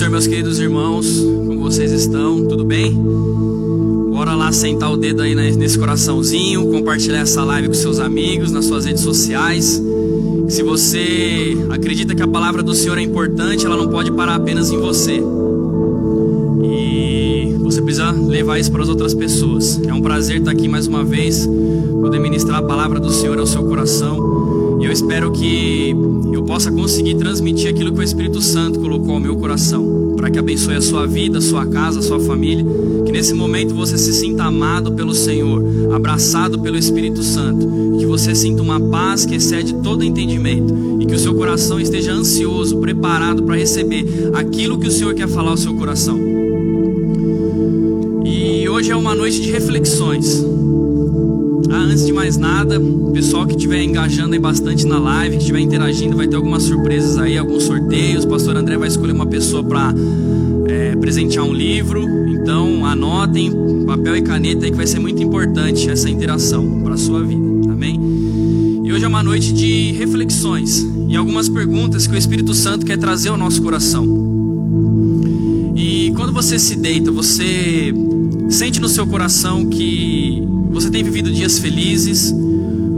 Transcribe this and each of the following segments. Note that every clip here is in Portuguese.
Senhor, meus queridos irmãos, como vocês estão? Tudo bem? Bora lá sentar o dedo aí nesse coraçãozinho, compartilhar essa live com seus amigos, nas suas redes sociais. Se você acredita que a palavra do Senhor é importante, ela não pode parar apenas em você. E você precisa levar isso para as outras pessoas. É um prazer estar aqui mais uma vez, poder ministrar a palavra do Senhor ao seu coração. E eu espero que eu possa conseguir transmitir aquilo que o Espírito Santo colocou ao meu coração, para que abençoe a sua vida, a sua casa, a sua família. Que nesse momento você se sinta amado pelo Senhor, abraçado pelo Espírito Santo, que você sinta uma paz que excede todo entendimento e que o seu coração esteja ansioso, preparado para receber aquilo que o Senhor quer falar ao seu coração. E hoje é uma noite de reflexões. Ah, antes de mais nada, pessoal que estiver engajando aí bastante na live, que estiver interagindo, vai ter algumas surpresas aí, alguns sorteios. O pastor André vai escolher uma pessoa para é, presentear um livro. Então, anotem papel e caneta aí que vai ser muito importante essa interação para a sua vida. Amém? E hoje é uma noite de reflexões e algumas perguntas que o Espírito Santo quer trazer ao nosso coração. E quando você se deita, você sente no seu coração que você tem vivido dias felizes,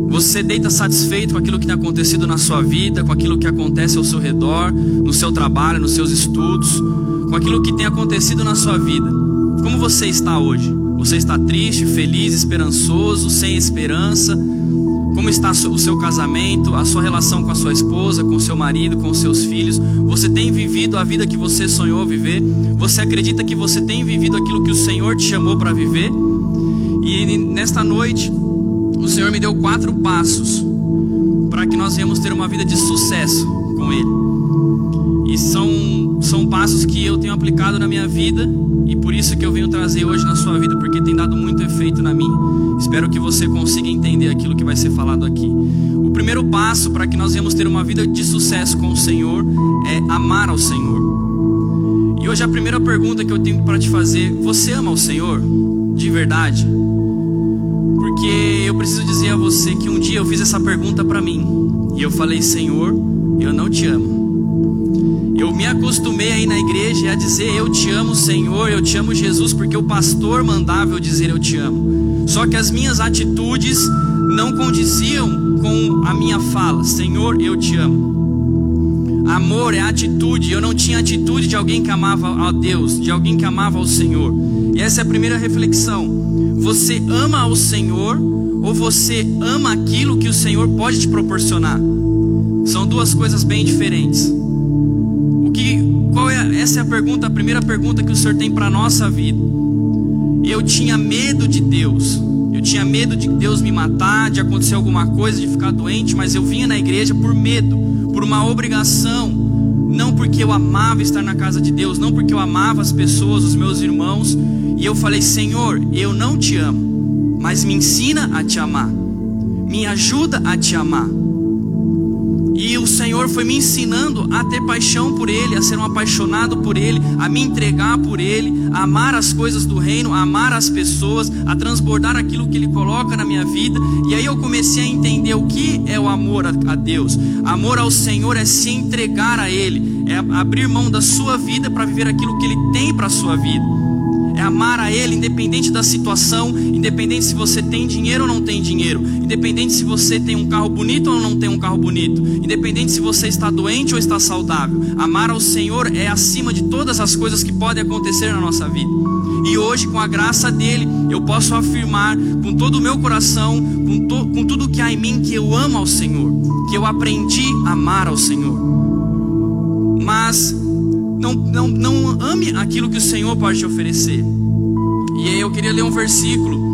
você deita satisfeito com aquilo que tem acontecido na sua vida, com aquilo que acontece ao seu redor, no seu trabalho, nos seus estudos, com aquilo que tem acontecido na sua vida. Como você está hoje? Você está triste, feliz, esperançoso, sem esperança? Como está o seu casamento, a sua relação com a sua esposa, com o seu marido, com os seus filhos? Você tem vivido a vida que você sonhou viver? Você acredita que você tem vivido aquilo que o Senhor te chamou para viver? Nesta noite, o Senhor me deu quatro passos para que nós venhamos ter uma vida de sucesso com Ele. E são, são passos que eu tenho aplicado na minha vida e por isso que eu venho trazer hoje na sua vida, porque tem dado muito efeito na minha. Espero que você consiga entender aquilo que vai ser falado aqui. O primeiro passo para que nós venhamos ter uma vida de sucesso com o Senhor é amar ao Senhor. E hoje a primeira pergunta que eu tenho para te fazer: você ama o Senhor de verdade? Eu preciso dizer a você que um dia eu fiz essa pergunta para mim e eu falei: Senhor, eu não te amo. Eu me acostumei aí na igreja a dizer eu te amo, Senhor, eu te amo, Jesus, porque o pastor mandava eu dizer eu te amo. Só que as minhas atitudes não condiziam com a minha fala: Senhor, eu te amo. Amor é atitude. Eu não tinha atitude de alguém que amava a Deus, de alguém que amava ao Senhor. E essa é a primeira reflexão. Você ama ao Senhor ou você ama aquilo que o Senhor pode te proporcionar? São duas coisas bem diferentes. O que, qual é? Essa é a pergunta, a primeira pergunta que o Senhor tem para nossa vida. Eu tinha medo de Deus. Eu tinha medo de Deus me matar, de acontecer alguma coisa, de ficar doente, mas eu vinha na igreja por medo, por uma obrigação, não porque eu amava estar na casa de Deus, não porque eu amava as pessoas, os meus irmãos, e eu falei: Senhor, eu não te amo, mas me ensina a te amar, me ajuda a te amar. E o Senhor foi me ensinando a ter paixão por Ele, a ser um apaixonado por Ele, a me entregar por Ele, a amar as coisas do reino, a amar as pessoas, a transbordar aquilo que Ele coloca na minha vida. E aí eu comecei a entender o que é o amor a Deus. Amor ao Senhor é se entregar a Ele, é abrir mão da sua vida para viver aquilo que Ele tem para a sua vida é amar a Ele, independente da situação, independente se você tem dinheiro ou não tem dinheiro, independente se você tem um carro bonito ou não tem um carro bonito, independente se você está doente ou está saudável. Amar ao Senhor é acima de todas as coisas que podem acontecer na nossa vida. E hoje, com a graça dele, eu posso afirmar com todo o meu coração, com, to, com tudo que há em mim, que eu amo ao Senhor, que eu aprendi a amar ao Senhor. Mas não, não, não ame aquilo que o Senhor pode te oferecer. E aí eu queria ler um versículo.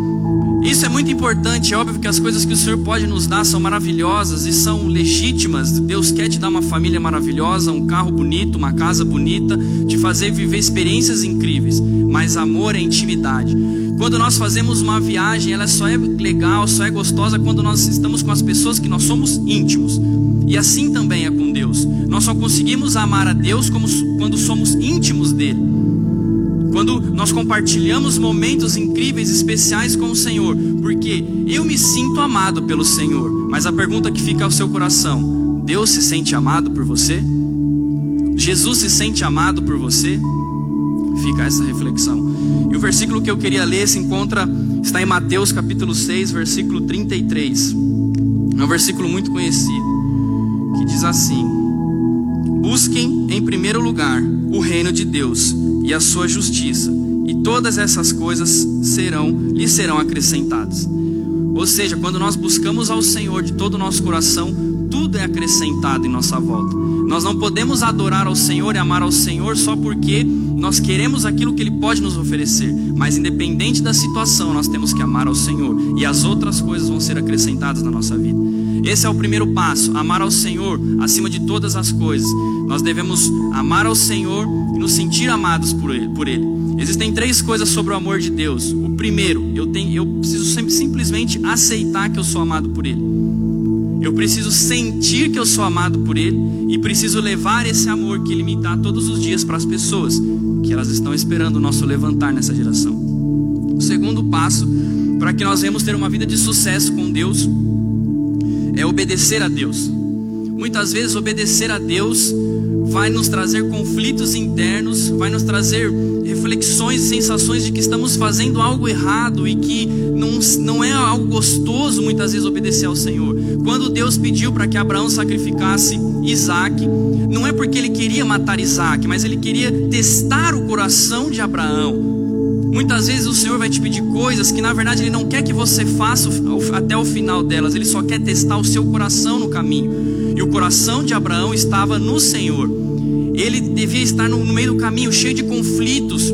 Isso é muito importante, é óbvio que as coisas que o Senhor pode nos dar são maravilhosas e são legítimas. Deus quer te dar uma família maravilhosa, um carro bonito, uma casa bonita, te fazer viver experiências incríveis. Mas amor é intimidade. Quando nós fazemos uma viagem, ela só é legal, só é gostosa quando nós estamos com as pessoas que nós somos íntimos. E assim também é Deus. Nós só conseguimos amar a Deus como, quando somos íntimos dele. Quando nós compartilhamos momentos incríveis, especiais com o Senhor, porque eu me sinto amado pelo Senhor. Mas a pergunta que fica ao seu coração: Deus se sente amado por você? Jesus se sente amado por você? Fica essa reflexão. E o versículo que eu queria ler se encontra, está em Mateus capítulo 6, versículo 33. É um versículo muito conhecido, que diz assim: Busquem em primeiro lugar o reino de Deus e a sua justiça, e todas essas coisas serão lhe serão acrescentadas. Ou seja, quando nós buscamos ao Senhor de todo o nosso coração, tudo é acrescentado em nossa volta. Nós não podemos adorar ao Senhor e amar ao Senhor só porque nós queremos aquilo que Ele pode nos oferecer. Mas independente da situação, nós temos que amar ao Senhor. E as outras coisas vão ser acrescentadas na nossa vida. Esse é o primeiro passo, amar ao Senhor acima de todas as coisas. Nós devemos amar ao Senhor e nos sentir amados por Ele. Por ele. Existem três coisas sobre o amor de Deus. O primeiro, eu, tenho, eu preciso simplesmente aceitar que eu sou amado por Ele. Eu preciso sentir que eu sou amado por Ele e preciso levar esse amor que Ele me dá todos os dias para as pessoas que elas estão esperando o nosso levantar nessa geração. O segundo passo para que nós venhamos ter uma vida de sucesso com Deus é obedecer a Deus. Muitas vezes obedecer a Deus vai nos trazer conflitos internos, vai nos trazer reflexões e sensações de que estamos fazendo algo errado e que não, não é algo gostoso muitas vezes obedecer ao Senhor. Quando Deus pediu para que Abraão sacrificasse Isaac, não é porque ele queria matar Isaac, mas ele queria testar o coração de Abraão. Muitas vezes o Senhor vai te pedir coisas que na verdade Ele não quer que você faça até o final delas, Ele só quer testar o seu coração no caminho. E o coração de Abraão estava no Senhor. Ele devia estar no, meio do caminho, cheio de conflitos,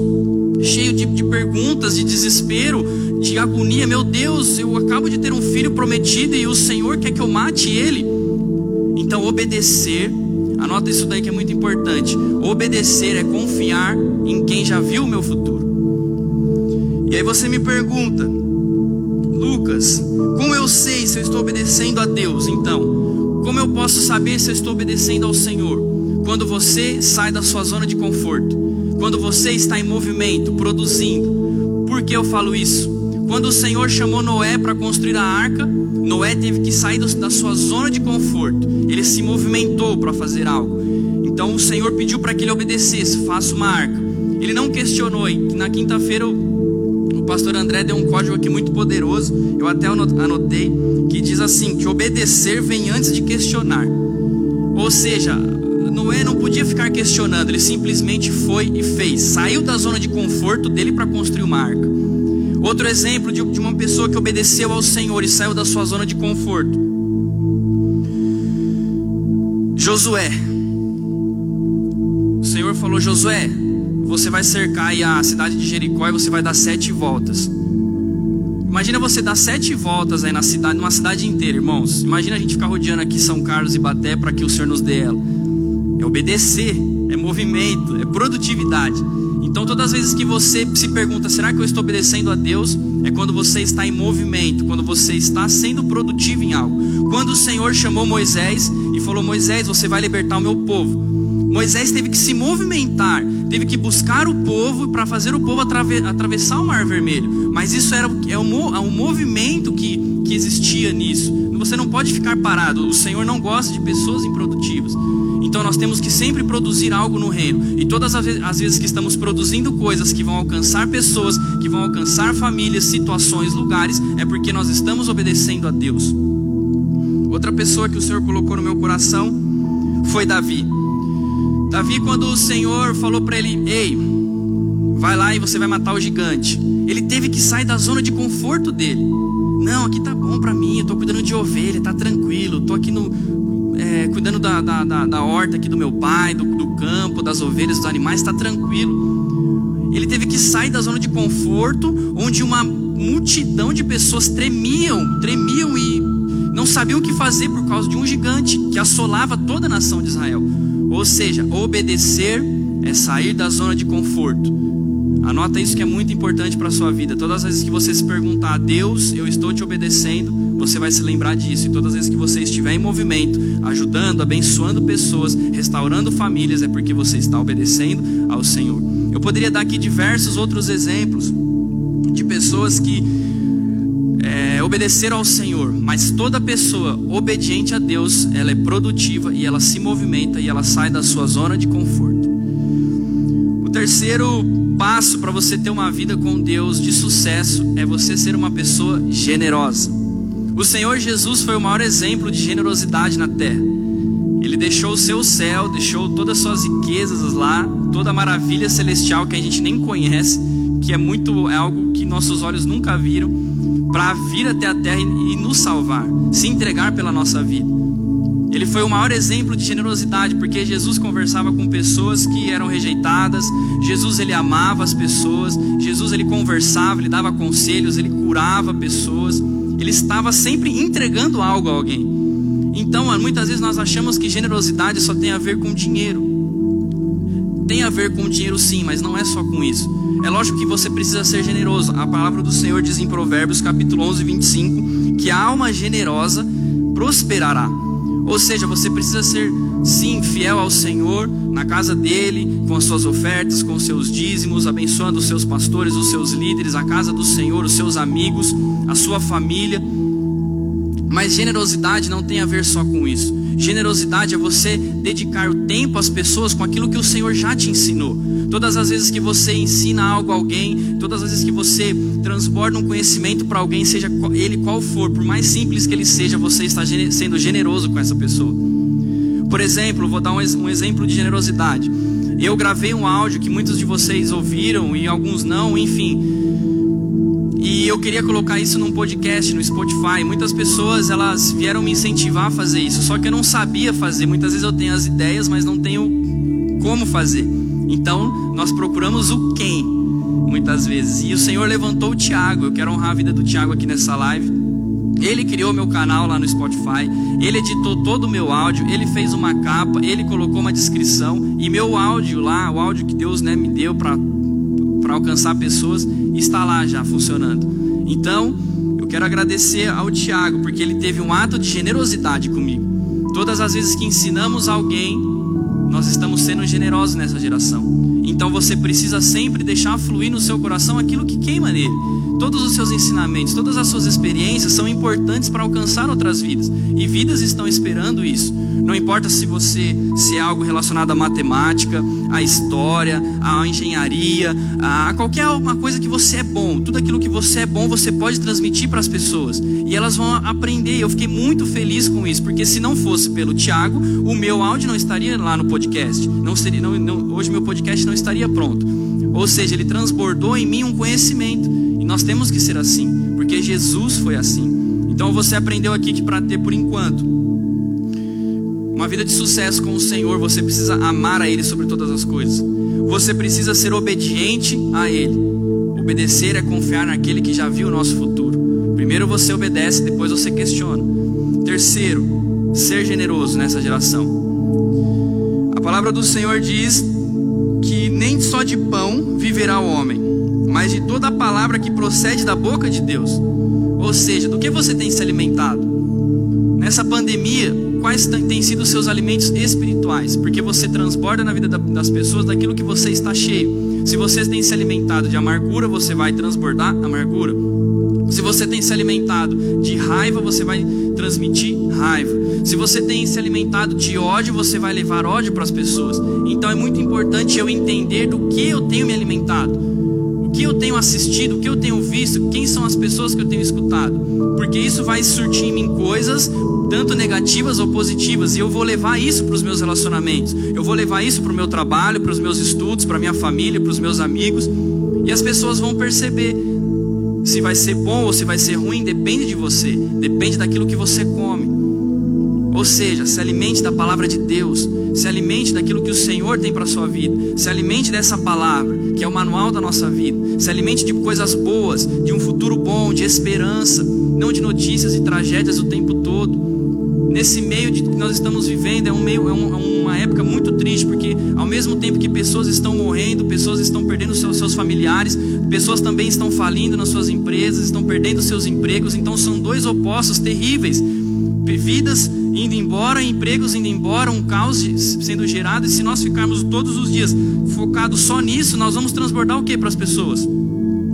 cheio de, de perguntas, de desespero, de agonia. Meu Deus, eu acabo de ter um filho prometido e o Senhor quer que eu mate ele. Então, obedecer, anota isso daí que é muito importante. Obedecer é confiar em quem já viu o meu futuro. E aí você me pergunta, Lucas, como eu sei se eu estou obedecendo a Deus? Então, como eu posso saber se eu estou obedecendo ao Senhor? Quando você sai da sua zona de conforto, quando você está em movimento, produzindo. Por que eu falo isso? Quando o Senhor chamou Noé para construir a arca, Noé teve que sair da sua zona de conforto. Ele se movimentou para fazer algo. Então o Senhor pediu para que ele obedecesse: faça uma arca. Ele não questionou. E na quinta-feira o pastor André deu um código aqui muito poderoso. Eu até anotei que diz assim: que obedecer vem antes de questionar. Ou seja, Noé não podia ficar questionando, ele simplesmente foi e fez. Saiu da zona de conforto dele para construir uma arca. Outro exemplo de uma pessoa que obedeceu ao Senhor e saiu da sua zona de conforto. Josué. O Senhor falou: Josué, você vai cercar a cidade de Jericó e você vai dar sete voltas. Imagina você dar sete voltas aí na cidade, numa cidade inteira, irmãos. Imagina a gente ficar rodeando aqui São Carlos e Baté para que o Senhor nos dê ela. É obedecer, é movimento, é produtividade. Então, todas as vezes que você se pergunta, será que eu estou obedecendo a Deus? É quando você está em movimento, quando você está sendo produtivo em algo. Quando o Senhor chamou Moisés e falou: Moisés, você vai libertar o meu povo. Moisés teve que se movimentar, teve que buscar o povo para fazer o povo atravessar o Mar Vermelho. Mas isso era é um, é um movimento que, que existia nisso. Você não pode ficar parado. O Senhor não gosta de pessoas improdutivas. Então nós temos que sempre produzir algo no reino. E todas as vezes que estamos produzindo coisas que vão alcançar pessoas, que vão alcançar famílias, situações, lugares, é porque nós estamos obedecendo a Deus. Outra pessoa que o Senhor colocou no meu coração foi Davi. Davi, quando o Senhor falou para ele: Ei, vai lá e você vai matar o gigante. Ele teve que sair da zona de conforto dele. Não, aqui tá bom para mim, eu tô cuidando de ovelha, tá tranquilo, tô aqui no, é, cuidando da, da, da, da, horta aqui do meu pai, do, do campo, das ovelhas, dos animais, está tranquilo. Ele teve que sair da zona de conforto, onde uma multidão de pessoas tremiam, tremiam e não sabiam o que fazer por causa de um gigante que assolava toda a nação de Israel. Ou seja, obedecer é sair da zona de conforto. Anota isso que é muito importante para a sua vida. Todas as vezes que você se perguntar, Deus, eu estou te obedecendo, você vai se lembrar disso. E todas as vezes que você estiver em movimento, ajudando, abençoando pessoas, restaurando famílias, é porque você está obedecendo ao Senhor. Eu poderia dar aqui diversos outros exemplos de pessoas que obedecer ao Senhor, mas toda pessoa obediente a Deus, ela é produtiva e ela se movimenta e ela sai da sua zona de conforto. O terceiro passo para você ter uma vida com Deus de sucesso é você ser uma pessoa generosa. O Senhor Jesus foi o maior exemplo de generosidade na terra. Ele deixou o seu céu, deixou todas as suas riquezas lá, toda a maravilha celestial que a gente nem conhece, que é muito é algo que nossos olhos nunca viram, para vir até a terra e, nos salvar, se entregar pela nossa vida. Ele foi o maior exemplo de generosidade, porque Jesus conversava com pessoas que eram rejeitadas, Jesus ele amava as pessoas, Jesus ele conversava, ele dava conselhos, ele curava pessoas, ele estava sempre entregando algo a alguém. Então, muitas vezes nós achamos que generosidade só tem a ver com dinheiro. Tem a ver com dinheiro sim, mas não é só com isso. É lógico que você precisa ser generoso. A palavra do Senhor diz em Provérbios, capítulo 11, 25, que a alma generosa prosperará. Ou seja, você precisa ser sim fiel ao Senhor na casa dele, com as suas ofertas, com os seus dízimos, abençoando os seus pastores, os seus líderes, a casa do Senhor, os seus amigos, a sua família. Mas generosidade não tem a ver só com isso. Generosidade é você dedicar o tempo às pessoas com aquilo que o Senhor já te ensinou. Todas as vezes que você ensina algo a alguém, todas as vezes que você transborda um conhecimento para alguém, seja ele qual for, por mais simples que ele seja, você está sendo generoso com essa pessoa. Por exemplo, vou dar um, exemplo de generosidade. Eu gravei um áudio que muitos de vocês ouviram e alguns não, enfim. E eu queria colocar isso num podcast no Spotify. Muitas pessoas elas vieram me incentivar a fazer isso, só que eu não sabia fazer. Muitas vezes eu tenho as ideias, mas não tenho como fazer. Então nós procuramos o quem, muitas vezes. E o Senhor levantou o Tiago. Eu quero honrar a vida do Tiago aqui nessa live. Ele criou meu canal lá no Spotify, ele editou todo o meu áudio, ele fez uma capa, ele colocou uma descrição e meu áudio lá, o áudio que Deus né, me deu para alcançar pessoas, está lá já funcionando. Então, eu quero agradecer ao Tiago, porque ele teve um ato de generosidade comigo. Todas as vezes que ensinamos alguém, nós estamos sendo generosos nessa geração. Então você precisa sempre deixar fluir no seu coração aquilo que queima nele. Todos os seus ensinamentos, todas as suas experiências são importantes para alcançar outras vidas. E vidas estão esperando isso. Não importa se você se é algo relacionado à matemática, à história, à engenharia, a qualquer uma coisa que você é bom. Tudo aquilo que você é bom, você pode transmitir para as pessoas. E elas vão aprender. Eu fiquei muito feliz com isso, porque se não fosse pelo Tiago, o meu áudio não estaria lá no podcast. Não seria, não, não, hoje meu podcast não estaria pronto. Ou seja, ele transbordou em mim um conhecimento. E nós temos que ser assim, porque Jesus foi assim. Então você aprendeu aqui que para ter por enquanto uma vida de sucesso com o Senhor, você precisa amar a Ele sobre todas as coisas. Você precisa ser obediente a Ele. Obedecer é confiar naquele que já viu o nosso futuro. Primeiro você obedece, depois você questiona. Terceiro, ser generoso nessa geração. A palavra do Senhor diz que nem só de pão viverá o homem, mas de toda a palavra que procede da boca de Deus. Ou seja, do que você tem se alimentado? Nessa pandemia, quais têm sido os seus alimentos espirituais? Porque você transborda na vida das pessoas daquilo que você está cheio. Se você tem se alimentado de amargura, você vai transbordar amargura. Se você tem se alimentado de raiva, você vai transmitir raiva. Se você tem se alimentado de ódio, você vai levar ódio para as pessoas. Então é muito importante eu entender do que eu tenho me alimentado que eu tenho assistido, o que eu tenho visto, quem são as pessoas que eu tenho escutado, porque isso vai surtir em mim coisas tanto negativas ou positivas, e eu vou levar isso para os meus relacionamentos, eu vou levar isso para o meu trabalho, para os meus estudos, para minha família, para os meus amigos, e as pessoas vão perceber se vai ser bom ou se vai ser ruim, depende de você, depende daquilo que você come. Ou seja, se alimente da palavra de Deus, se alimente daquilo que o Senhor tem para a sua vida, se alimente dessa palavra, que é o manual da nossa vida, se alimente de coisas boas, de um futuro bom, de esperança, não de notícias e tragédias o tempo todo. Nesse meio de que nós estamos vivendo, é, um meio, é, um, é uma época muito triste, porque ao mesmo tempo que pessoas estão morrendo, pessoas estão perdendo seus, seus familiares, pessoas também estão falindo nas suas empresas, estão perdendo seus empregos, então são dois opostos terríveis. Vidas indo embora, empregos indo embora, um caos sendo gerado, e se nós ficarmos todos os dias focados só nisso, nós vamos transbordar o que para as pessoas?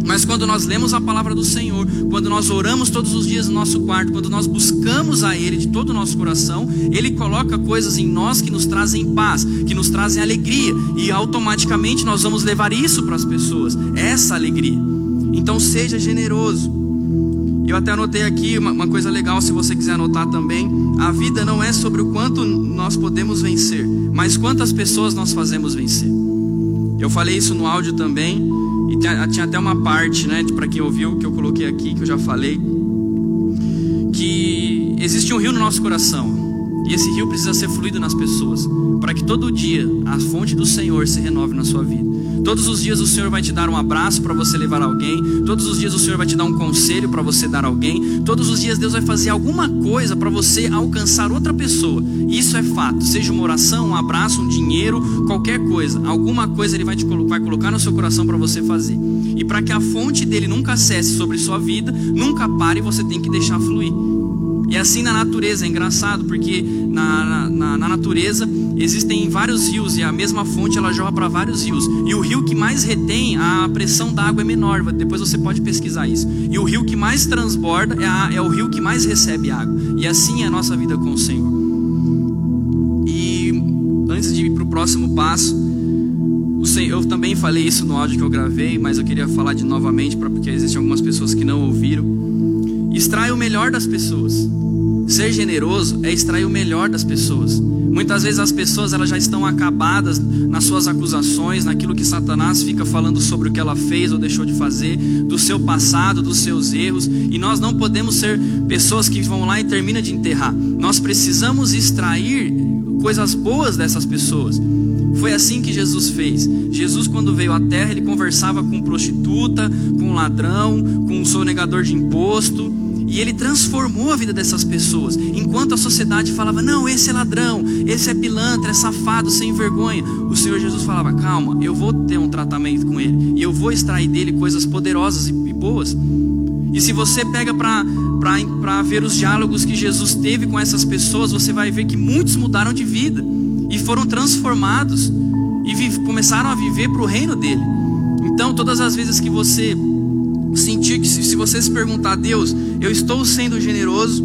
Mas quando nós lemos a palavra do Senhor, quando nós oramos todos os dias no nosso quarto, quando nós buscamos a Ele de todo o nosso coração, Ele coloca coisas em nós que nos trazem paz, que nos trazem alegria, e automaticamente nós vamos levar isso para as pessoas, essa alegria. Então seja generoso. Eu até anotei aqui uma, uma coisa legal, se você quiser anotar também. A vida não é sobre o quanto nós podemos vencer, mas quantas pessoas nós fazemos vencer. Eu falei isso no áudio também. E tinha até uma parte, né, para quem ouviu, que eu coloquei aqui, que eu já falei, que existe um rio no nosso coração. E esse rio precisa ser fluído nas pessoas, para que todo dia a fonte do Senhor se renove na sua vida. Todos os dias o Senhor vai te dar um abraço para você levar alguém. Todos os dias o Senhor vai te dar um conselho para você dar alguém. Todos os dias Deus vai fazer alguma coisa para você alcançar outra pessoa. Isso é fato. Seja uma oração, um abraço, um dinheiro, qualquer coisa. Alguma coisa Ele vai, te, vai colocar no seu coração para você fazer. E para que a fonte dele nunca cesse sobre sua vida, nunca pare, você tem que deixar fluir. E assim na natureza, é engraçado, porque na, na, na natureza existem vários rios e a mesma fonte ela jorra para vários rios. E o rio que mais retém, a pressão da água é menor. Depois você pode pesquisar isso. E o rio que mais transborda é, a, é o rio que mais recebe água. E assim é a nossa vida com o Senhor. E antes de ir para o próximo passo, eu também falei isso no áudio que eu gravei, mas eu queria falar de novamente, porque existem algumas pessoas que não ouviram. Extrai o melhor das pessoas. Ser generoso é extrair o melhor das pessoas. Muitas vezes as pessoas elas já estão acabadas nas suas acusações, naquilo que Satanás fica falando sobre o que ela fez ou deixou de fazer, do seu passado, dos seus erros, e nós não podemos ser pessoas que vão lá e termina de enterrar. Nós precisamos extrair coisas boas dessas pessoas. Foi assim que Jesus fez. Jesus, quando veio à terra, ele conversava com prostituta, com ladrão, com sonegador de imposto. E ele transformou a vida dessas pessoas. Enquanto a sociedade falava, não, esse é ladrão, esse é pilantra, é safado, sem vergonha. O Senhor Jesus falava, calma, eu vou ter um tratamento com ele. E eu vou extrair dele coisas poderosas e boas. E se você pega para ver os diálogos que Jesus teve com essas pessoas, você vai ver que muitos mudaram de vida e foram transformados e começaram a viver para o reino dele. Então, todas as vezes que você sentir que se, se você se perguntar, Deus, eu estou sendo generoso,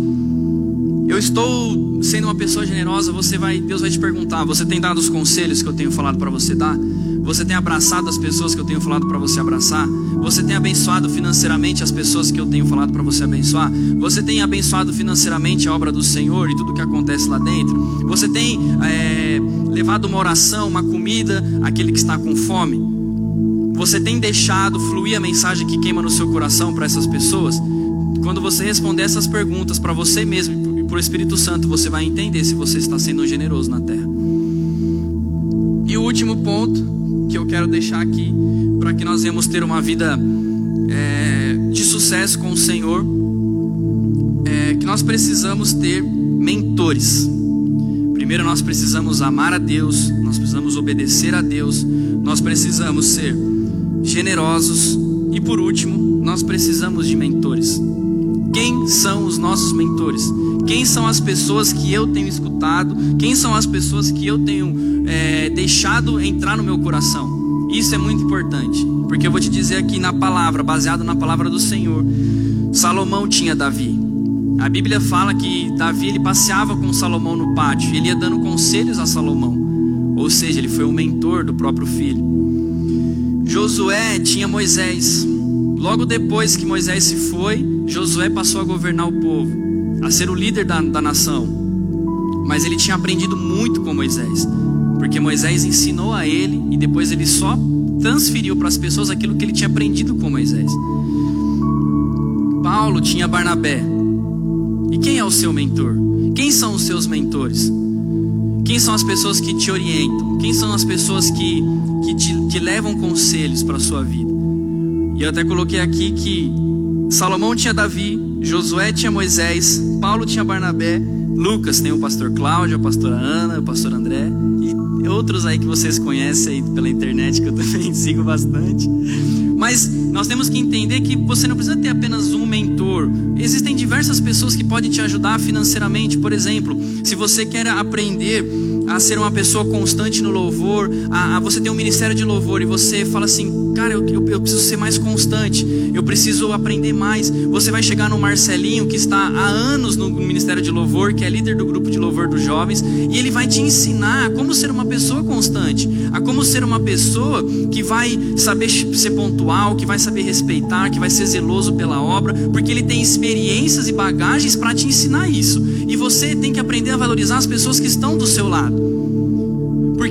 eu estou sendo uma pessoa generosa, você vai, Deus vai te perguntar, você tem dado os conselhos que eu tenho falado para você dar? Você tem abraçado as pessoas que eu tenho falado para você abraçar? Você tem abençoado financeiramente as pessoas que eu tenho falado para você abençoar? Você tem abençoado financeiramente a obra do Senhor e tudo que acontece lá dentro? Você tem é, levado uma oração, uma comida àquele que está com fome? Você tem deixado fluir a mensagem que queima no seu coração para essas pessoas? Quando você responder essas perguntas para você mesmo e para o Espírito Santo, você vai entender se você está sendo generoso na terra. E o último ponto que eu quero deixar aqui para que nós venhamos ter uma vida é, de sucesso com o Senhor é que nós precisamos ter mentores. Primeiro, nós precisamos amar a Deus, nós precisamos obedecer a Deus, nós precisamos ser generosos e, por último, nós precisamos de mentores. Quem são os nossos mentores? Quem são as pessoas que eu tenho escutado? Quem são as pessoas que eu tenho é, deixado entrar no meu coração. Isso é muito importante, porque eu vou te dizer aqui na palavra, baseado na palavra do Senhor, Salomão tinha Davi. A Bíblia fala que Davi ele passeava com Salomão no pátio, ele ia dando conselhos a Salomão. Ou seja, ele foi o mentor do próprio filho. Josué tinha Moisés. Logo depois que Moisés se foi, Josué passou a governar o povo, a ser o líder da, da nação. Mas ele tinha aprendido muito com Moisés. Porque Moisés ensinou a ele e depois ele só transferiu para as pessoas aquilo que ele tinha aprendido com Moisés. Paulo tinha Barnabé. E quem é o seu mentor? Quem são os seus mentores? Quem são as pessoas que te orientam? Quem são as pessoas que, que te que levam conselhos para a sua vida? E eu até coloquei aqui que Salomão tinha Davi, Josué tinha Moisés, Paulo tinha Barnabé, Lucas tem o pastor Cláudio, a pastora Ana, o pastor André e outros aí que vocês conhecem aí pela internet que eu também sigo bastante. Mas nós temos que entender que você não precisa ter apenas um mentor. Existem diversas pessoas que podem te ajudar financeiramente. Por exemplo, se você quer aprender a ser uma pessoa constante no louvor, a, a você ter um ministério de louvor e você fala assim, cara, eu, eu, eu, preciso ser mais constante, eu preciso aprender mais. Você vai chegar no Marcelinho, que está há anos no ministério de louvor, que é líder do grupo de louvor dos jovens, e ele vai te ensinar a como ser uma pessoa constante, a como ser uma pessoa que vai saber ser pontual, que vai saber respeitar, que vai ser zeloso pela obra, porque ele tem experiências e bagagens para te ensinar isso. E você tem que aprender a valorizar as pessoas que estão do seu lado.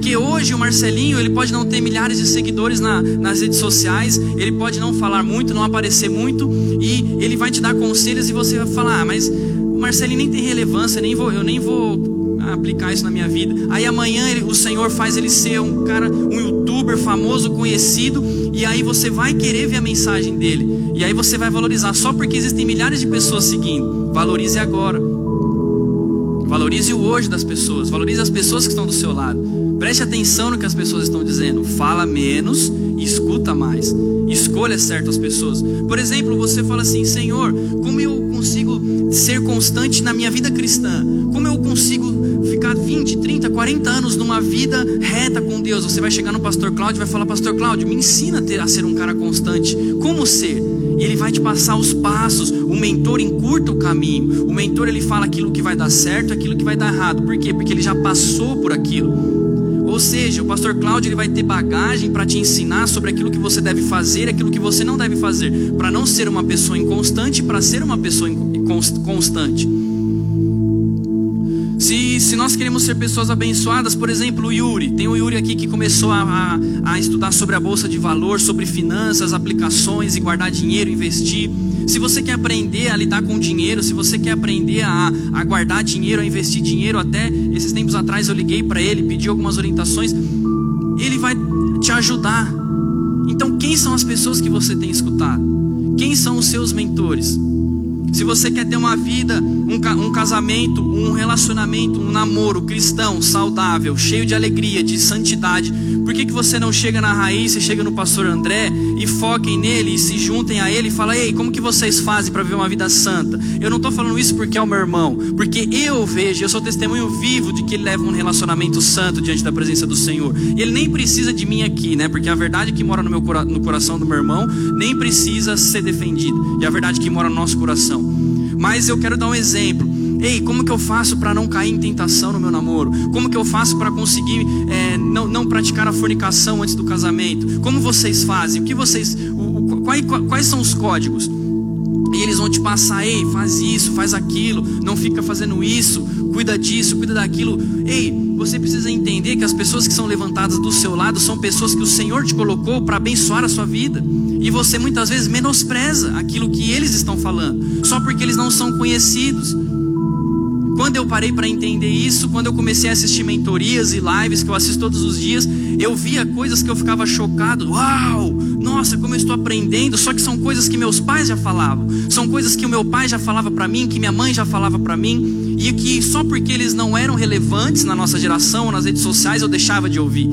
Porque hoje o Marcelinho, ele pode não ter milhares de seguidores na, nas redes sociais, ele pode não falar muito, não aparecer muito, e ele vai te dar conselhos e você vai falar, ah, mas o Marcelinho nem tem relevância, nem vou, eu nem vou aplicar isso na minha vida. Aí amanhã ele, o Senhor faz ele ser um cara, um youtuber famoso, conhecido, e aí você vai querer ver a mensagem dele. E aí você vai valorizar só porque existem milhares de pessoas seguindo. Valorize agora. Valorize o hoje das pessoas, valorize as pessoas que estão do seu lado. Preste atenção no que as pessoas estão dizendo. Fala menos e escuta mais. Escolha certas pessoas. Por exemplo, você fala assim: Senhor, como eu consigo ser constante na minha vida cristã? Como eu consigo ficar 20, 30, 40 anos numa vida reta com Deus? Você vai chegar no pastor Cláudio e vai falar: Pastor Cláudio, me ensina a ser um cara constante. Como ser? E ele vai te passar os passos. O mentor encurta o caminho. O mentor ele fala aquilo que vai dar certo, aquilo que vai dar errado. Por quê? Porque ele já passou por aquilo. Ou seja, o pastor Cláudio ele vai ter bagagem para te ensinar sobre aquilo que você deve fazer, aquilo que você não deve fazer, para não ser uma pessoa inconstante, para ser uma pessoa constante. Se, nós queremos ser pessoas abençoadas, por exemplo, o Yuri, tem o Yuri aqui que começou a, a, a estudar sobre a bolsa de valor, sobre finanças, aplicações e guardar dinheiro, investir. Se você quer aprender a lidar com dinheiro, se você quer aprender a, a guardar dinheiro, a investir dinheiro, até esses tempos atrás eu liguei para ele, pedi algumas orientações, ele vai te ajudar. Então, quem são as pessoas que você tem escutado? Quem são os seus mentores? Se você quer ter uma vida, um, um, casamento, um relacionamento, um namoro cristão, saudável, cheio de alegria, de santidade, por que, que você não chega na raiz, você chega no pastor André e foquem nele e se juntem a ele e fala: Ei, como que vocês fazem para viver uma vida santa? Eu não estou falando isso porque é o meu irmão, porque eu vejo, eu sou testemunho vivo de que ele leva um relacionamento santo diante da presença do Senhor. E ele nem precisa de mim aqui, né? Porque a verdade que mora no, meu, no coração do meu irmão nem precisa ser defendida, e a verdade que mora no nosso coração. Mas eu quero dar um exemplo. Ei, como que eu faço para não cair em tentação no meu namoro? Como que eu faço para conseguir é, não, não praticar a fornicação antes do casamento? Como vocês fazem? O que vocês, o, o, quais, quais são os códigos? E eles vão te passar, ei, faz isso, faz aquilo, não fica fazendo isso, cuida disso, cuida daquilo. Ei, você precisa entender que as pessoas que são levantadas do seu lado são pessoas que o Senhor te colocou para abençoar a sua vida. E você muitas vezes menospreza aquilo que eles estão falando, só porque eles não são conhecidos. Quando eu parei para entender isso, quando eu comecei a assistir mentorias e lives que eu assisto todos os dias, eu via coisas que eu ficava chocado. Uau! Nossa, como eu estou aprendendo! Só que são coisas que meus pais já falavam, são coisas que o meu pai já falava para mim, que minha mãe já falava para mim, e que só porque eles não eram relevantes na nossa geração, nas redes sociais, eu deixava de ouvir.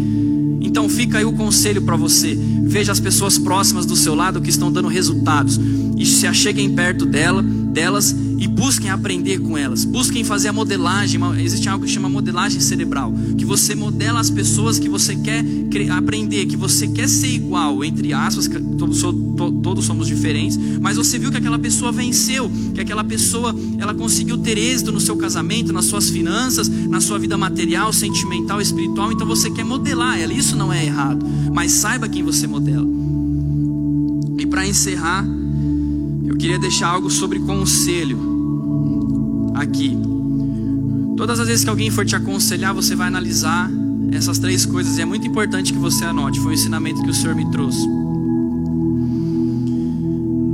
Então fica aí o conselho para você. Veja as pessoas próximas do seu lado que estão dando resultados e se acheguem perto dela, delas e busquem aprender com elas. Busquem fazer a modelagem. Existe algo que chama modelagem cerebral, que você modela as pessoas que você quer aprender, que você quer ser igual, entre aspas, todos, todos somos diferentes, mas você viu que aquela pessoa venceu, que aquela pessoa ela conseguiu ter êxito no seu casamento, nas suas finanças, na sua vida material, sentimental, espiritual, então você quer modelar ela. Isso não é errado, mas saiba quem você modela. E para encerrar, eu queria deixar algo sobre conselho aqui. Todas as vezes que alguém for te aconselhar, você vai analisar essas três coisas e é muito importante que você anote. Foi o ensinamento que o Senhor me trouxe.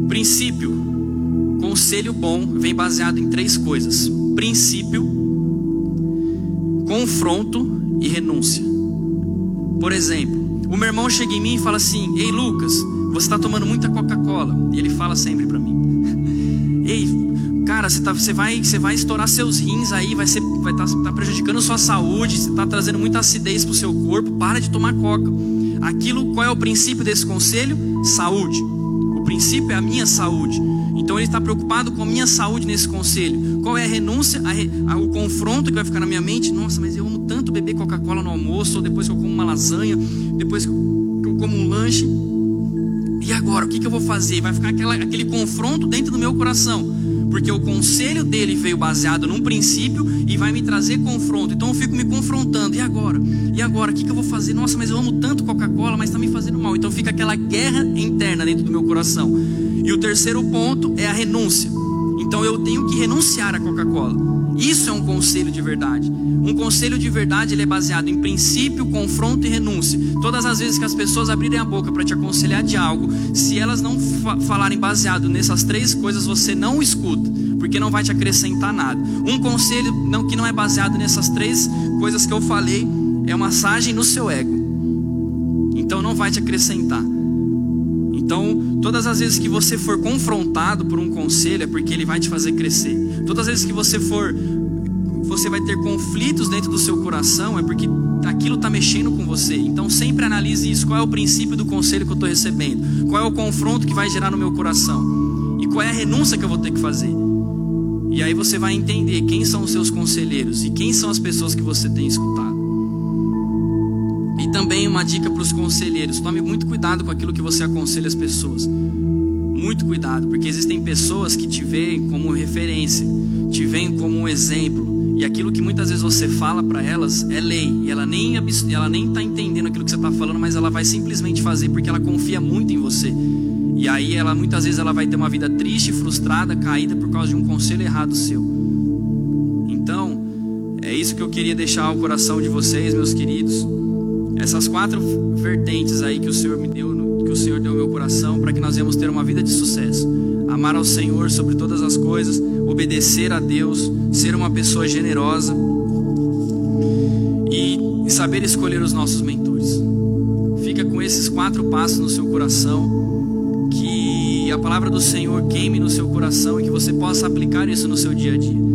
Princípio: conselho bom vem baseado em três coisas: princípio, confronto e renúncia. Por exemplo, o meu irmão chega em mim e fala assim: Ei Lucas, você está tomando muita Coca-Cola. E ele fala sempre para mim: Ei, cara, você, tá, você, vai, você vai estourar seus rins aí, vai estar vai tá, tá prejudicando sua saúde, você está trazendo muita acidez para o seu corpo, para de tomar coca. Aquilo, qual é o princípio desse conselho? Saúde. O princípio é a minha saúde. Então ele está preocupado com a minha saúde nesse conselho. Qual é a renúncia, a, a, o confronto que vai ficar na minha mente? Nossa, mas eu amo tanto beber Coca-Cola no almoço, ou depois que eu como uma lasanha, depois que eu como um lanche. E agora, o que, que eu vou fazer? Vai ficar aquela, aquele confronto dentro do meu coração. Porque o conselho dele veio baseado num princípio e vai me trazer confronto. Então eu fico me confrontando. E agora? E agora? O que, que eu vou fazer? Nossa, mas eu amo tanto Coca-Cola, mas está me fazendo mal. Então fica aquela guerra interna dentro do meu coração. E o terceiro ponto é a renúncia. Então eu tenho que renunciar à Coca-Cola. Isso é um conselho de verdade. Um conselho de verdade ele é baseado em princípio, confronto e renúncia. Todas as vezes que as pessoas abrirem a boca para te aconselhar de algo, se elas não fa falarem baseado nessas três coisas, você não escuta, porque não vai te acrescentar nada. Um conselho não, que não é baseado nessas três coisas que eu falei é uma massagem no seu ego. Então não vai te acrescentar. Então, todas as vezes que você for confrontado por um conselho é porque ele vai te fazer crescer. Todas as vezes que você for você vai ter conflitos dentro do seu coração é porque aquilo está mexendo com você. Então sempre analise isso. Qual é o princípio do conselho que eu estou recebendo? Qual é o confronto que vai gerar no meu coração? E qual é a renúncia que eu vou ter que fazer? E aí você vai entender quem são os seus conselheiros e quem são as pessoas que você tem escutado. Uma dica para os conselheiros: tome muito cuidado com aquilo que você aconselha as pessoas. Muito cuidado, porque existem pessoas que te veem como referência, te veem como um exemplo, e aquilo que muitas vezes você fala para elas é lei, e ela nem ela nem está entendendo aquilo que você está falando, mas ela vai simplesmente fazer porque ela confia muito em você. E aí ela muitas vezes ela vai ter uma vida triste, frustrada, caída por causa de um conselho errado seu. Então, é isso que eu queria deixar ao coração de vocês, meus queridos essas quatro vertentes aí que o Senhor me deu, que o Senhor deu ao meu coração, para que nós venhamos ter uma vida de sucesso. Amar ao Senhor sobre todas as coisas, obedecer a Deus, ser uma pessoa generosa e saber escolher os nossos mentores. Fica com esses quatro passos no seu coração, que a palavra do Senhor queime no seu coração e que você possa aplicar isso no seu dia a dia.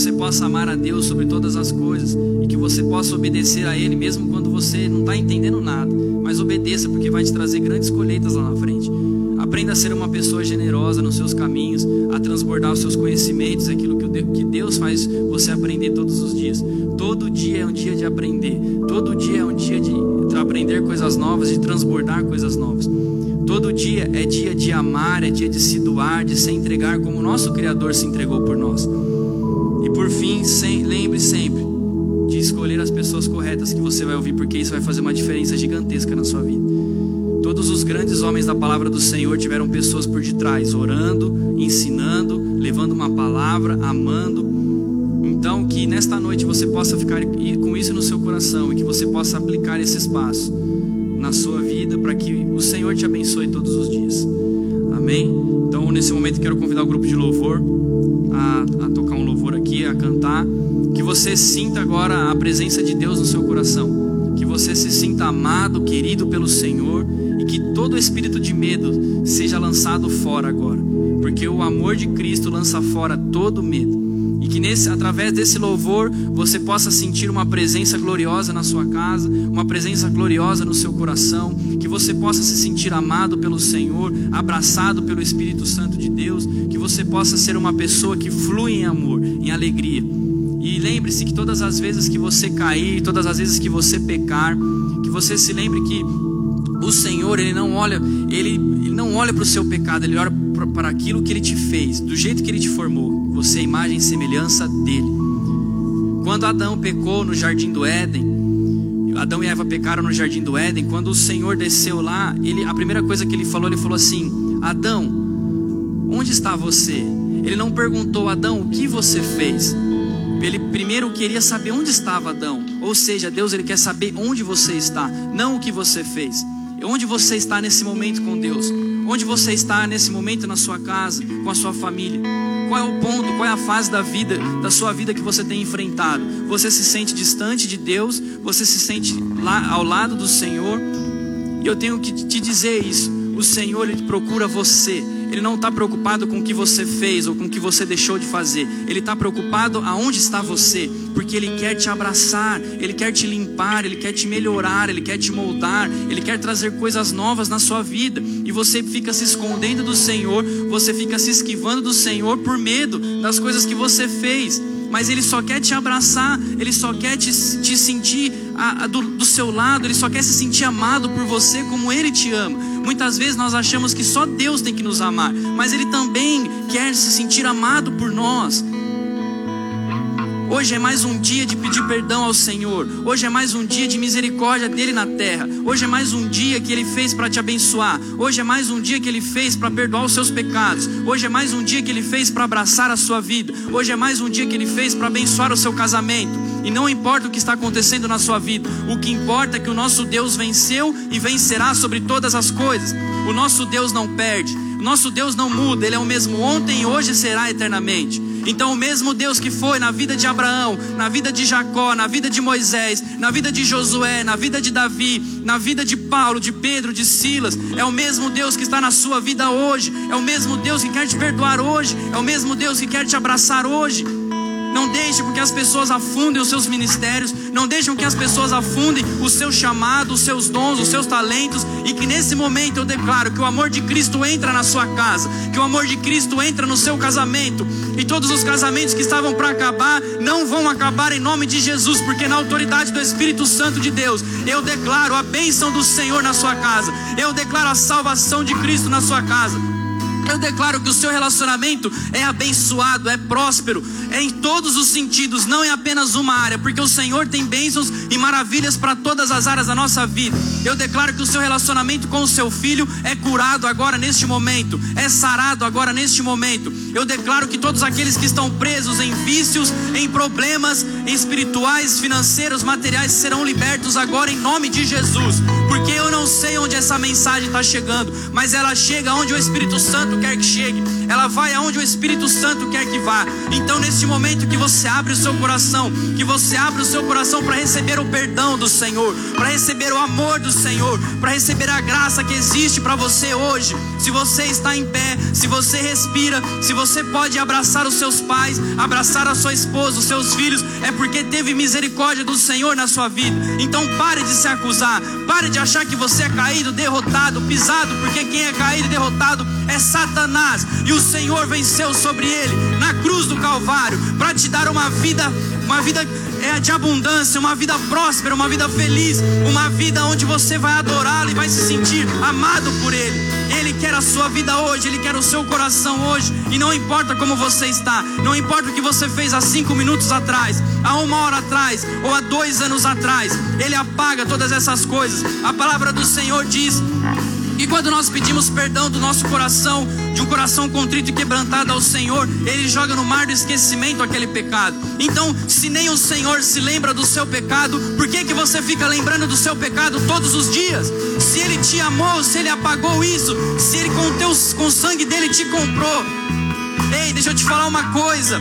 Você possa amar a Deus sobre todas as coisas e que você possa obedecer a Ele mesmo quando você não está entendendo nada. Mas obedeça, porque vai te trazer grandes colheitas lá na frente. Aprenda a ser uma pessoa generosa nos seus caminhos, a transbordar os seus conhecimentos, aquilo que Deus faz você aprender todos os dias. Todo dia é um dia de aprender, todo dia é um dia de aprender coisas novas, de transbordar coisas novas. Todo dia é dia de amar, é dia de se doar, de se entregar como o nosso Criador se entregou por nós. E por fim, sem, lembre sempre de escolher as pessoas corretas que você vai ouvir, porque isso vai fazer uma diferença gigantesca na sua vida. Todos os grandes homens da palavra do Senhor tiveram pessoas por detrás, orando, ensinando, levando uma palavra, amando. Então, que nesta noite você possa ficar com isso no seu coração e que você possa aplicar esse espaço na sua vida para que o Senhor te abençoe todos os dias. Amém? Então, nesse momento, quero convidar o grupo de louvor a, a tocar um louvor a cantar. Que você sinta agora a presença de Deus no seu coração. Que você se sinta amado, querido pelo Senhor e que todo espírito de medo seja lançado fora agora. Porque o amor de Cristo lança fora todo medo e que nesse, através desse louvor você possa sentir uma presença gloriosa na sua casa, uma presença gloriosa no seu coração, que você possa se sentir amado pelo Senhor, abraçado pelo Espírito Santo de Deus, que você possa ser uma pessoa que flui em amor, em alegria. E lembre-se que todas as vezes que você cair, todas as vezes que você pecar, que você se lembre que o Senhor, ele não olha, ele, ele não olha para o seu pecado, ele olha para aquilo que ele te fez, do jeito que ele te formou. Você é imagem e semelhança dele. Quando Adão pecou no jardim do Éden, Adão e Eva pecaram no jardim do Éden, quando o Senhor desceu lá, ele, a primeira coisa que ele falou, ele falou assim: Adão, onde está você? Ele não perguntou, Adão, o que você fez? Ele primeiro queria saber onde estava Adão. Ou seja, Deus ele quer saber onde você está, não o que você fez. Onde você está nesse momento com Deus? Onde você está nesse momento na sua casa, com a sua família? Qual é o ponto, qual é a fase da vida, da sua vida que você tem enfrentado? Você se sente distante de Deus? Você se sente lá ao lado do Senhor? E eu tenho que te dizer isso. O Senhor ele procura você. Ele não está preocupado com o que você fez ou com o que você deixou de fazer. Ele está preocupado aonde está você, porque Ele quer te abraçar, Ele quer te limpar, Ele quer te melhorar, Ele quer te moldar, Ele quer trazer coisas novas na sua vida. E você fica se escondendo do Senhor, você fica se esquivando do Senhor por medo das coisas que você fez mas Ele só quer te abraçar, Ele só quer te, te sentir a, a, do, do seu lado, Ele só quer se sentir amado por você como Ele te ama. Muitas vezes nós achamos que só Deus tem que nos amar, mas Ele também quer se sentir amado por nós. Hoje é mais um dia de pedir perdão ao Senhor. Hoje é mais um dia de misericórdia dele na terra. Hoje é mais um dia que ele fez para te abençoar. Hoje é mais um dia que ele fez para perdoar os seus pecados. Hoje é mais um dia que ele fez para abraçar a sua vida. Hoje é mais um dia que ele fez para abençoar o seu casamento. E não importa o que está acontecendo na sua vida, o que importa é que o nosso Deus venceu e vencerá sobre todas as coisas. O nosso Deus não perde, o nosso Deus não muda, ele é o mesmo ontem e hoje será eternamente. Então, o mesmo Deus que foi na vida de Abraão, na vida de Jacó, na vida de Moisés, na vida de Josué, na vida de Davi, na vida de Paulo, de Pedro, de Silas, é o mesmo Deus que está na sua vida hoje, é o mesmo Deus que quer te perdoar hoje, é o mesmo Deus que quer te abraçar hoje. Não deixe com que as pessoas afundem os seus ministérios. Não deixe com que as pessoas afundem o seu chamado, os seus dons, os seus talentos. E que nesse momento eu declaro que o amor de Cristo entra na sua casa. Que o amor de Cristo entra no seu casamento. E todos os casamentos que estavam para acabar não vão acabar em nome de Jesus. Porque na autoridade do Espírito Santo de Deus, eu declaro a bênção do Senhor na sua casa. Eu declaro a salvação de Cristo na sua casa. Eu declaro que o seu relacionamento é abençoado, é próspero, é em todos os sentidos, não é apenas uma área, porque o Senhor tem bênçãos e maravilhas para todas as áreas da nossa vida. Eu declaro que o seu relacionamento com o seu filho é curado agora neste momento, é sarado agora neste momento. Eu declaro que todos aqueles que estão presos em vícios, em problemas espirituais, financeiros, materiais serão libertos agora em nome de Jesus, porque não sei onde essa mensagem está chegando, mas ela chega onde o Espírito Santo quer que chegue, ela vai aonde o Espírito Santo quer que vá. Então, nesse momento que você abre o seu coração, que você abre o seu coração para receber o perdão do Senhor, para receber o amor do Senhor, para receber a graça que existe para você hoje. Se você está em pé, se você respira, se você pode abraçar os seus pais, abraçar a sua esposa, os seus filhos, é porque teve misericórdia do Senhor na sua vida. Então pare de se acusar, pare de achar que você é caído, derrotado, pisado, porque quem é caído e derrotado é Satanás, e o Senhor venceu sobre ele na cruz do Calvário para te dar uma vida, uma vida é de abundância, uma vida próspera, uma vida feliz, uma vida onde você vai adorá-lo e vai se sentir amado por ele. Ele quer a sua vida hoje, Ele quer o seu coração hoje, e não importa como você está, não importa o que você fez há cinco minutos atrás, há uma hora atrás, ou há dois anos atrás, Ele apaga todas essas coisas. A palavra do Senhor diz e quando nós pedimos perdão do nosso coração, de um coração contrito e quebrantado ao Senhor, Ele joga no mar do esquecimento aquele pecado. Então, se nem o Senhor se lembra do seu pecado, por que, que você fica lembrando do seu pecado todos os dias? Se Ele te amou, se Ele apagou isso, se Ele com, teus, com o sangue dele te comprou. Ei, deixa eu te falar uma coisa.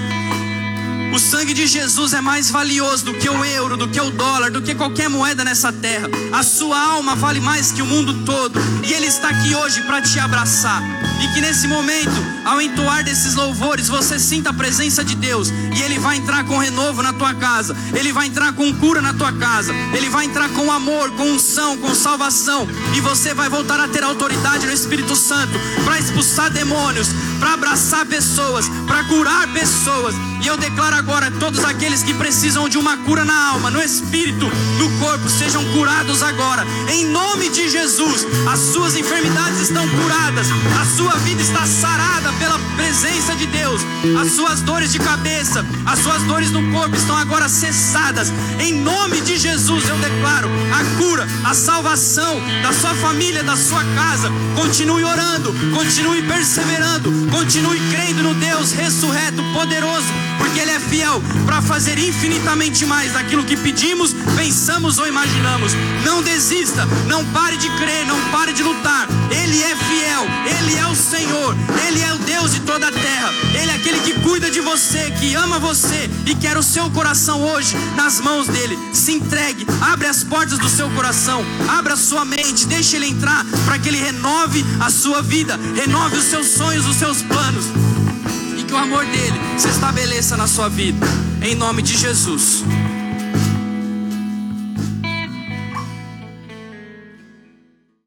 O sangue de Jesus é mais valioso do que o euro, do que o dólar, do que qualquer moeda nessa terra. A sua alma vale mais que o mundo todo. E Ele está aqui hoje para te abraçar. E que nesse momento, ao entoar desses louvores, você sinta a presença de Deus. E Ele vai entrar com renovo na tua casa. Ele vai entrar com cura na tua casa. Ele vai entrar com amor, com unção, com salvação. E você vai voltar a ter autoridade no Espírito Santo para expulsar demônios, para abraçar pessoas, para curar pessoas. E eu declaro agora: todos aqueles que precisam de uma cura na alma, no espírito, no corpo, sejam curados agora. Em nome de Jesus, as suas enfermidades estão curadas, a sua vida está sarada pela presença de Deus. As suas dores de cabeça, as suas dores no corpo estão agora cessadas. Em nome de Jesus, eu declaro a cura, a salvação da sua família, da sua casa. Continue orando, continue perseverando, continue crendo no Deus ressurreto, poderoso, porque Ele é fiel para fazer infinitamente mais daquilo que pedimos, pensamos ou imaginamos. Não desista, não pare de crer, não pare de lutar. Ele é fiel, Ele é o Senhor, Ele é o Deus de toda a terra, Ele é aquele que cuida de você, que ama você e quer o seu coração hoje nas mãos dele. Se entregue, abre as portas do seu coração, abra sua mente, deixe ele entrar para que ele renove a sua vida, renove os seus sonhos, os seus planos que o amor dele se estabeleça na sua vida. Em nome de Jesus.